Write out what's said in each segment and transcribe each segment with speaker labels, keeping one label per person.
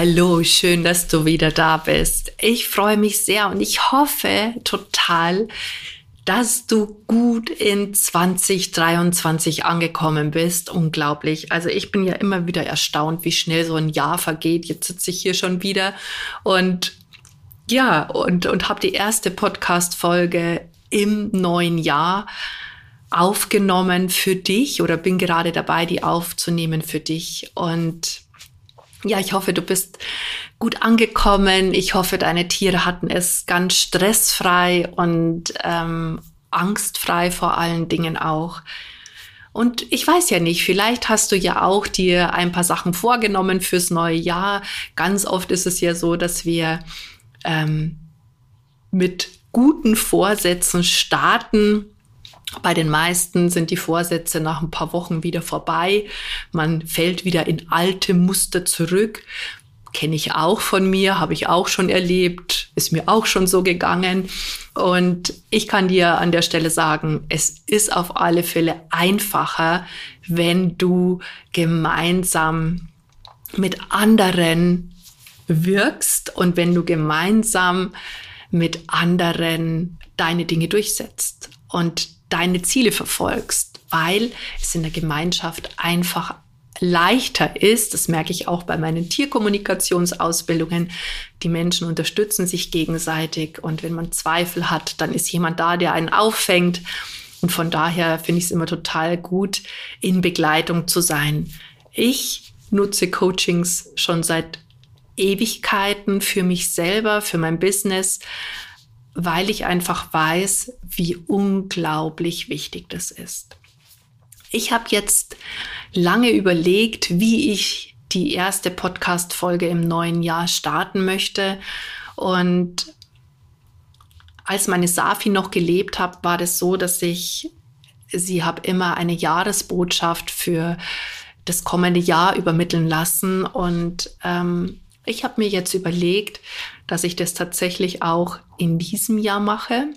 Speaker 1: Hallo, schön, dass du wieder da bist. Ich freue mich sehr und ich hoffe total, dass du gut in 2023 angekommen bist. Unglaublich. Also ich bin ja immer wieder erstaunt, wie schnell so ein Jahr vergeht. Jetzt sitze ich hier schon wieder und ja, und, und habe die erste Podcast-Folge im neuen Jahr aufgenommen für dich oder bin gerade dabei, die aufzunehmen für dich. Und ja, ich hoffe, du bist gut angekommen. Ich hoffe, deine Tiere hatten es ganz stressfrei und ähm, angstfrei vor allen Dingen auch. Und ich weiß ja nicht, vielleicht hast du ja auch dir ein paar Sachen vorgenommen fürs neue Jahr. Ganz oft ist es ja so, dass wir ähm, mit guten Vorsätzen starten bei den meisten sind die Vorsätze nach ein paar Wochen wieder vorbei. Man fällt wieder in alte Muster zurück. Kenne ich auch von mir, habe ich auch schon erlebt, ist mir auch schon so gegangen. Und ich kann dir an der Stelle sagen, es ist auf alle Fälle einfacher, wenn du gemeinsam mit anderen wirkst und wenn du gemeinsam mit anderen deine Dinge durchsetzt. Und deine Ziele verfolgst, weil es in der Gemeinschaft einfach leichter ist, das merke ich auch bei meinen Tierkommunikationsausbildungen, die Menschen unterstützen sich gegenseitig und wenn man Zweifel hat, dann ist jemand da, der einen auffängt und von daher finde ich es immer total gut, in Begleitung zu sein. Ich nutze Coachings schon seit Ewigkeiten für mich selber, für mein Business, weil ich einfach weiß, wie unglaublich wichtig das ist. Ich habe jetzt lange überlegt, wie ich die erste Podcast-Folge im neuen Jahr starten möchte. Und als meine Safi noch gelebt hat, war das so, dass ich sie habe immer eine Jahresbotschaft für das kommende Jahr übermitteln lassen. Und ähm, ich habe mir jetzt überlegt, dass ich das tatsächlich auch in diesem Jahr mache.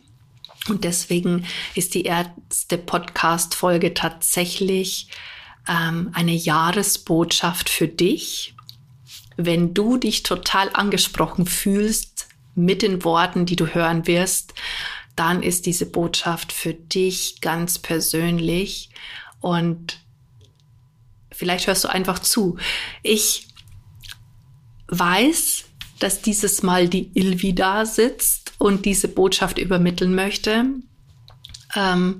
Speaker 1: Und deswegen ist die erste Podcast-Folge tatsächlich ähm, eine Jahresbotschaft für dich. Wenn du dich total angesprochen fühlst mit den Worten, die du hören wirst, dann ist diese Botschaft für dich ganz persönlich und vielleicht hörst du einfach zu. Ich weiß, dass dieses Mal die Ilvi da sitzt und diese Botschaft übermitteln möchte. Ähm,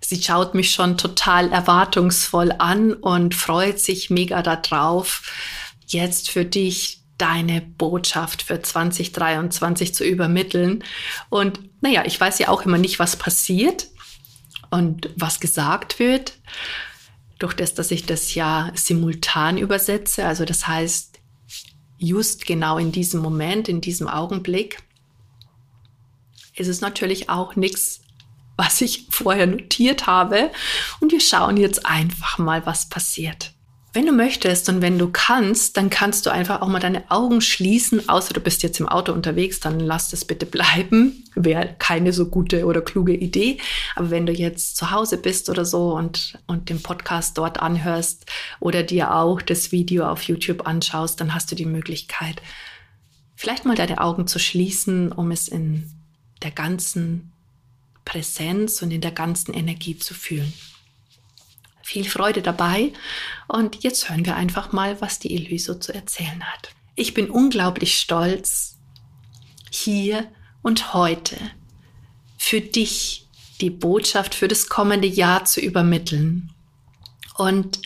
Speaker 1: sie schaut mich schon total erwartungsvoll an und freut sich mega darauf, jetzt für dich deine Botschaft für 2023 zu übermitteln. Und naja, ich weiß ja auch immer nicht, was passiert und was gesagt wird. Durch das, dass ich das ja simultan übersetze, also das heißt, just genau in diesem Moment, in diesem Augenblick, ist es natürlich auch nichts, was ich vorher notiert habe. Und wir schauen jetzt einfach mal, was passiert. Wenn du möchtest und wenn du kannst, dann kannst du einfach auch mal deine Augen schließen, außer du bist jetzt im Auto unterwegs, dann lass das bitte bleiben. Wäre keine so gute oder kluge Idee. Aber wenn du jetzt zu Hause bist oder so und, und den Podcast dort anhörst oder dir auch das Video auf YouTube anschaust, dann hast du die Möglichkeit, vielleicht mal deine Augen zu schließen, um es in der ganzen Präsenz und in der ganzen Energie zu fühlen viel Freude dabei. Und jetzt hören wir einfach mal, was die Elvi so zu erzählen hat. Ich bin unglaublich stolz, hier und heute für dich die Botschaft für das kommende Jahr zu übermitteln. Und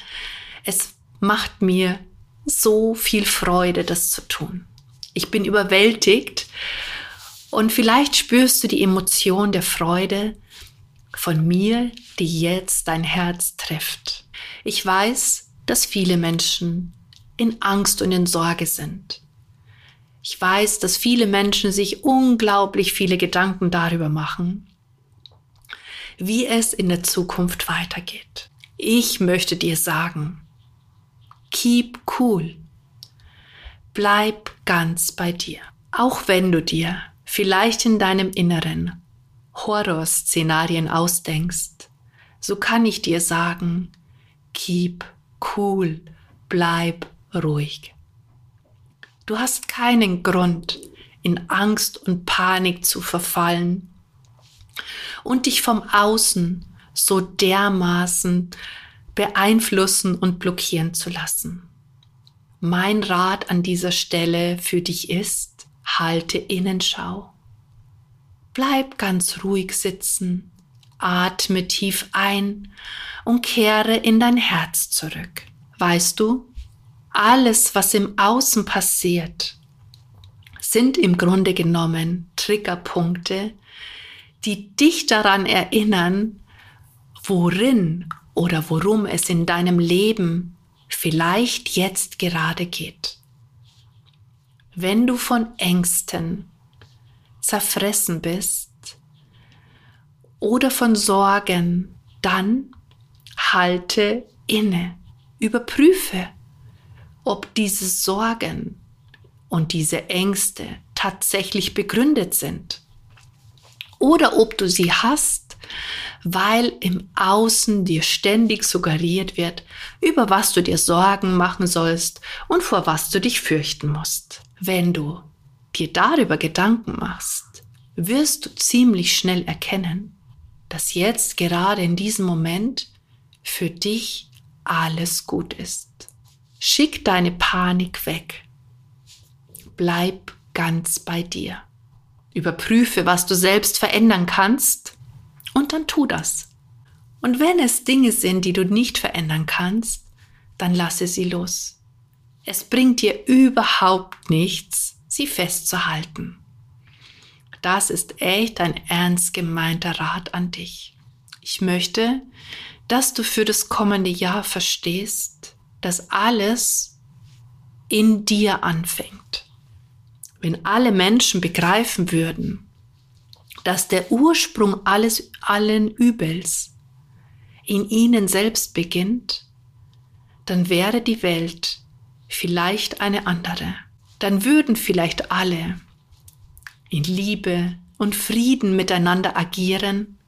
Speaker 1: es macht mir so viel Freude, das zu tun. Ich bin überwältigt und vielleicht spürst du die Emotion der Freude, von mir, die jetzt dein Herz trifft. Ich weiß, dass viele Menschen in Angst und in Sorge sind. Ich weiß, dass viele Menschen sich unglaublich viele Gedanken darüber machen, wie es in der Zukunft weitergeht. Ich möchte dir sagen, keep cool. Bleib ganz bei dir. Auch wenn du dir vielleicht in deinem Inneren Horrorszenarien ausdenkst, so kann ich dir sagen, keep cool, bleib ruhig. Du hast keinen Grund, in Angst und Panik zu verfallen und dich vom Außen so dermaßen beeinflussen und blockieren zu lassen. Mein Rat an dieser Stelle für dich ist, halte Innenschau. Bleib ganz ruhig sitzen, atme tief ein und kehre in dein Herz zurück. Weißt du, alles, was im Außen passiert, sind im Grunde genommen Triggerpunkte, die dich daran erinnern, worin oder worum es in deinem Leben vielleicht jetzt gerade geht. Wenn du von Ängsten zerfressen bist oder von Sorgen, dann halte inne, überprüfe, ob diese Sorgen und diese Ängste tatsächlich begründet sind oder ob du sie hast, weil im Außen dir ständig suggeriert wird, über was du dir Sorgen machen sollst und vor was du dich fürchten musst. Wenn du dir darüber Gedanken machst, wirst du ziemlich schnell erkennen, dass jetzt gerade in diesem Moment für dich alles gut ist. Schick deine Panik weg. Bleib ganz bei dir. Überprüfe, was du selbst verändern kannst und dann tu das. Und wenn es Dinge sind, die du nicht verändern kannst, dann lasse sie los. Es bringt dir überhaupt nichts, sie festzuhalten. Das ist echt ein ernst gemeinter Rat an dich. Ich möchte, dass du für das kommende Jahr verstehst, dass alles in dir anfängt. Wenn alle Menschen begreifen würden, dass der Ursprung alles, allen Übels in ihnen selbst beginnt, dann wäre die Welt vielleicht eine andere. Dann würden vielleicht alle in Liebe und Frieden miteinander agieren,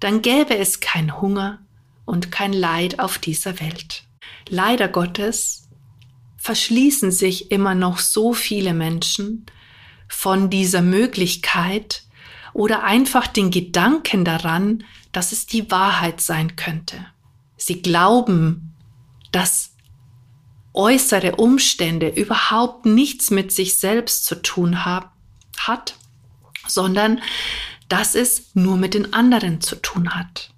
Speaker 1: dann gäbe es kein Hunger und kein Leid auf dieser Welt leider Gottes verschließen sich immer noch so viele Menschen von dieser Möglichkeit oder einfach den Gedanken daran, dass es die Wahrheit sein könnte. Sie glauben, dass äußere Umstände überhaupt nichts mit sich selbst zu tun haben, hat, sondern dass es nur mit den anderen zu tun hat.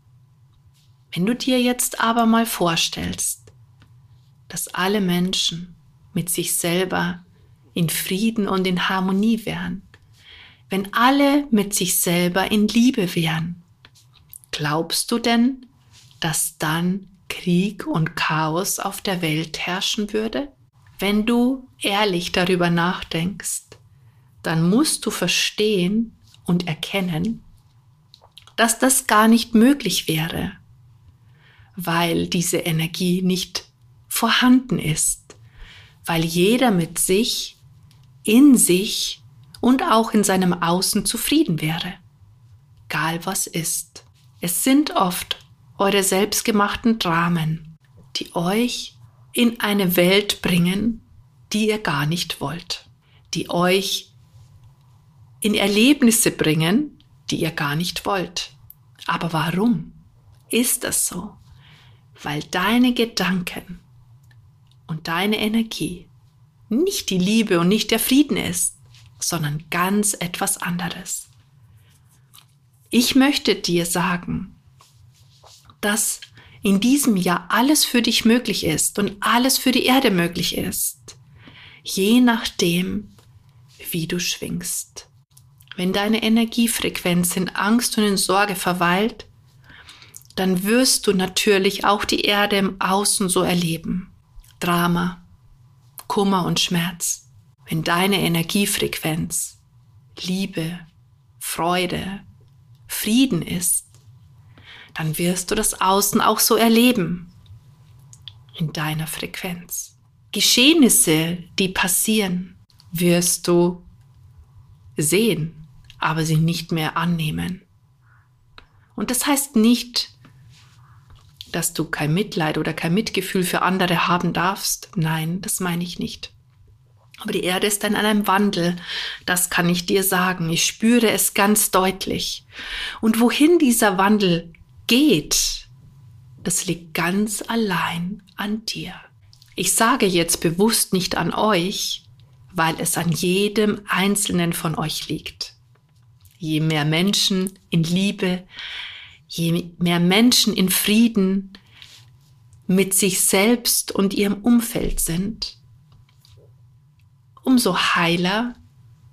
Speaker 1: Wenn du dir jetzt aber mal vorstellst, dass alle Menschen mit sich selber in Frieden und in Harmonie wären, wenn alle mit sich selber in Liebe wären. Glaubst du denn, dass dann Krieg und Chaos auf der Welt herrschen würde? Wenn du ehrlich darüber nachdenkst, dann musst du verstehen und erkennen, dass das gar nicht möglich wäre, weil diese Energie nicht vorhanden ist, weil jeder mit sich, in sich und auch in seinem Außen zufrieden wäre. Egal was ist. Es sind oft eure selbstgemachten Dramen, die euch in eine Welt bringen, die ihr gar nicht wollt, die euch in Erlebnisse bringen, die ihr gar nicht wollt. Aber warum ist das so? Weil deine Gedanken und deine Energie nicht die Liebe und nicht der Frieden ist, sondern ganz etwas anderes. Ich möchte dir sagen, dass in diesem Jahr alles für dich möglich ist und alles für die Erde möglich ist, je nachdem, wie du schwingst. Wenn deine Energiefrequenz in Angst und in Sorge verweilt, dann wirst du natürlich auch die Erde im Außen so erleben. Drama, Kummer und Schmerz. wenn deine Energiefrequenz Liebe, Freude, Frieden ist, dann wirst du das Außen auch so erleben in deiner Frequenz. Geschehnisse, die passieren, wirst du sehen, aber sie nicht mehr annehmen. Und das heißt nicht, dass du kein Mitleid oder kein Mitgefühl für andere haben darfst. Nein, das meine ich nicht. Aber die Erde ist in einem Wandel, das kann ich dir sagen. Ich spüre es ganz deutlich. Und wohin dieser Wandel geht, das liegt ganz allein an dir. Ich sage jetzt bewusst nicht an euch, weil es an jedem einzelnen von euch liegt. Je mehr Menschen in Liebe, je mehr Menschen in Frieden mit sich selbst und ihrem Umfeld sind, umso heiler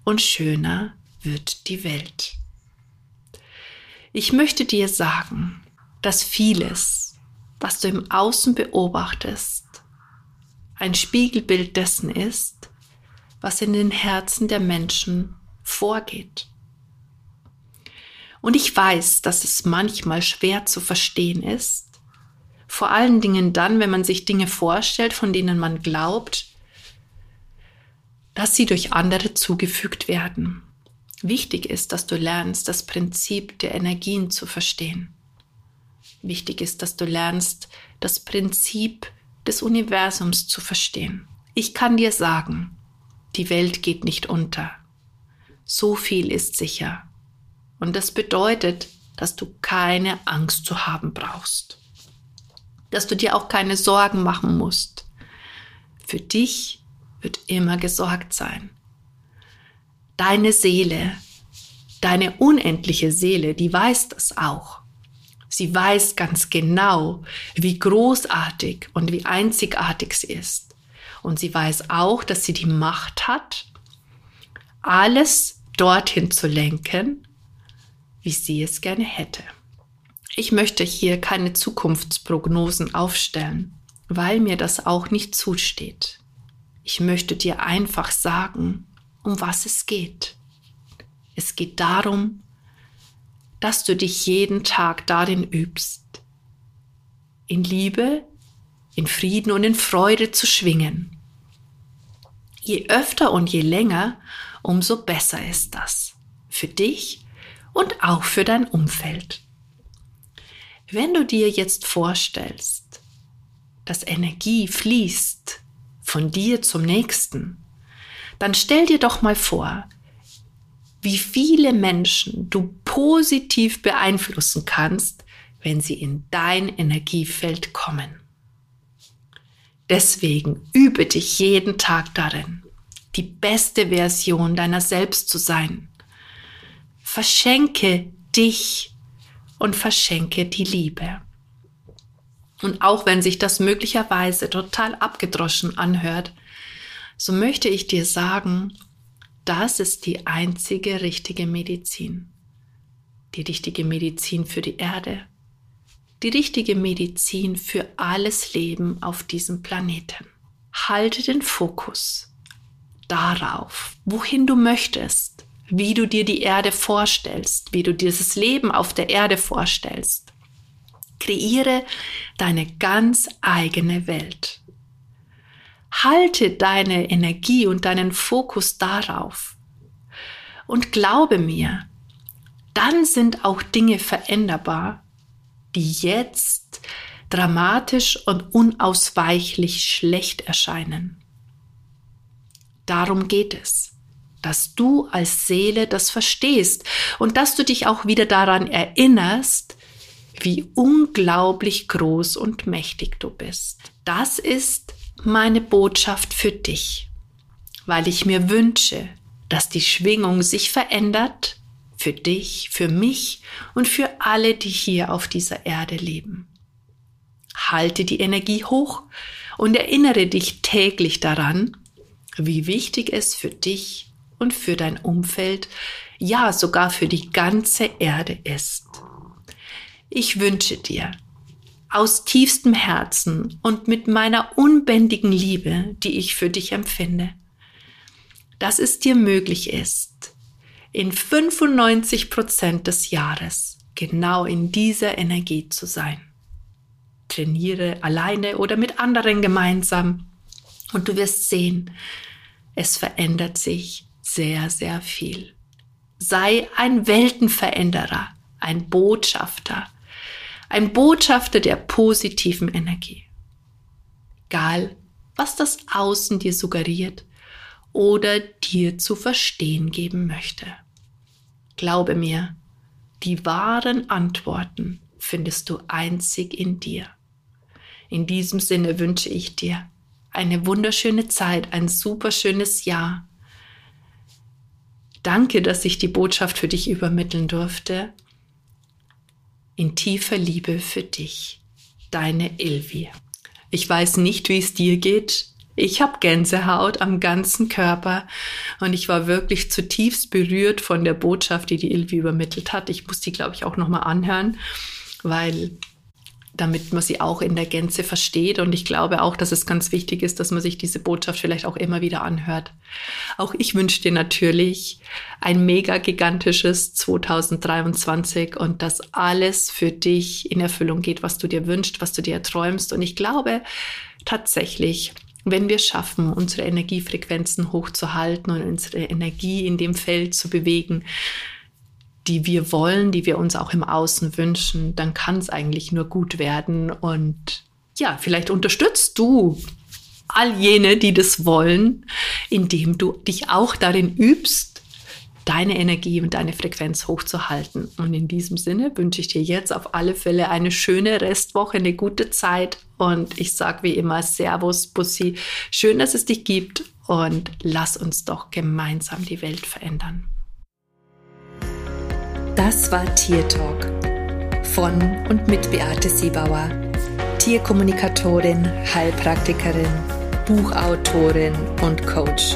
Speaker 1: und schöner wird die Welt. Ich möchte dir sagen, dass vieles, was du im Außen beobachtest, ein Spiegelbild dessen ist, was in den Herzen der Menschen vorgeht. Und ich weiß, dass es manchmal schwer zu verstehen ist, vor allen Dingen dann, wenn man sich Dinge vorstellt, von denen man glaubt, dass sie durch andere zugefügt werden. Wichtig ist, dass du lernst, das Prinzip der Energien zu verstehen. Wichtig ist, dass du lernst, das Prinzip des Universums zu verstehen. Ich kann dir sagen, die Welt geht nicht unter. So viel ist sicher. Und das bedeutet, dass du keine Angst zu haben brauchst. Dass du dir auch keine Sorgen machen musst. Für dich wird immer gesorgt sein. Deine Seele, deine unendliche Seele, die weiß das auch. Sie weiß ganz genau, wie großartig und wie einzigartig sie ist. Und sie weiß auch, dass sie die Macht hat, alles dorthin zu lenken, wie sie es gerne hätte. Ich möchte hier keine Zukunftsprognosen aufstellen, weil mir das auch nicht zusteht. Ich möchte dir einfach sagen, um was es geht. Es geht darum, dass du dich jeden Tag darin übst, in Liebe, in Frieden und in Freude zu schwingen. Je öfter und je länger, umso besser ist das für dich und auch für dein Umfeld. Wenn du dir jetzt vorstellst, dass Energie fließt von dir zum nächsten, dann stell dir doch mal vor, wie viele Menschen du positiv beeinflussen kannst, wenn sie in dein Energiefeld kommen. Deswegen übe dich jeden Tag darin, die beste Version deiner selbst zu sein. Verschenke dich und verschenke die Liebe. Und auch wenn sich das möglicherweise total abgedroschen anhört, so möchte ich dir sagen, das ist die einzige richtige Medizin. Die richtige Medizin für die Erde, die richtige Medizin für alles Leben auf diesem Planeten. Halte den Fokus darauf, wohin du möchtest, wie du dir die Erde vorstellst, wie du dieses Leben auf der Erde vorstellst. Kreiere deine ganz eigene Welt. Halte deine Energie und deinen Fokus darauf. Und glaube mir, dann sind auch Dinge veränderbar, die jetzt dramatisch und unausweichlich schlecht erscheinen. Darum geht es, dass du als Seele das verstehst und dass du dich auch wieder daran erinnerst, wie unglaublich groß und mächtig du bist. Das ist meine Botschaft für dich, weil ich mir wünsche, dass die Schwingung sich verändert für dich, für mich und für alle, die hier auf dieser Erde leben. Halte die Energie hoch und erinnere dich täglich daran, wie wichtig es für dich und für dein Umfeld, ja sogar für die ganze Erde ist. Ich wünsche dir aus tiefstem Herzen und mit meiner unbändigen Liebe, die ich für dich empfinde, dass es dir möglich ist, in 95 Prozent des Jahres genau in dieser Energie zu sein. Trainiere alleine oder mit anderen gemeinsam und du wirst sehen, es verändert sich sehr, sehr viel. Sei ein Weltenveränderer, ein Botschafter, ein Botschafter der positiven Energie. Egal, was das Außen dir suggeriert oder dir zu verstehen geben möchte. Glaube mir, die wahren Antworten findest du einzig in dir. In diesem Sinne wünsche ich dir eine wunderschöne Zeit, ein super schönes Jahr. Danke, dass ich die Botschaft für dich übermitteln durfte. In tiefer Liebe für dich, deine Ilvi. Ich weiß nicht, wie es dir geht. Ich habe Gänsehaut am ganzen Körper und ich war wirklich zutiefst berührt von der Botschaft, die die Ilvi übermittelt hat. Ich muss die, glaube ich, auch nochmal anhören, weil damit man sie auch in der Gänze versteht. Und ich glaube auch, dass es ganz wichtig ist, dass man sich diese Botschaft vielleicht auch immer wieder anhört. Auch ich wünsche dir natürlich ein mega gigantisches 2023 und dass alles für dich in Erfüllung geht, was du dir wünschst, was du dir träumst. Und ich glaube tatsächlich, wenn wir schaffen, unsere Energiefrequenzen hochzuhalten und unsere Energie in dem Feld zu bewegen, die wir wollen, die wir uns auch im Außen wünschen, dann kann es eigentlich nur gut werden. Und ja, vielleicht unterstützt du all jene, die das wollen, indem du dich auch darin übst, deine Energie und deine Frequenz hochzuhalten. Und in diesem Sinne wünsche ich dir jetzt auf alle Fälle eine schöne Restwoche, eine gute Zeit. Und ich sage wie immer Servus, Bussi. Schön, dass es dich gibt. Und lass uns doch gemeinsam die Welt verändern.
Speaker 2: Das war Tier Talk von und mit Beate Siebauer, Tierkommunikatorin, Heilpraktikerin, Buchautorin und Coach.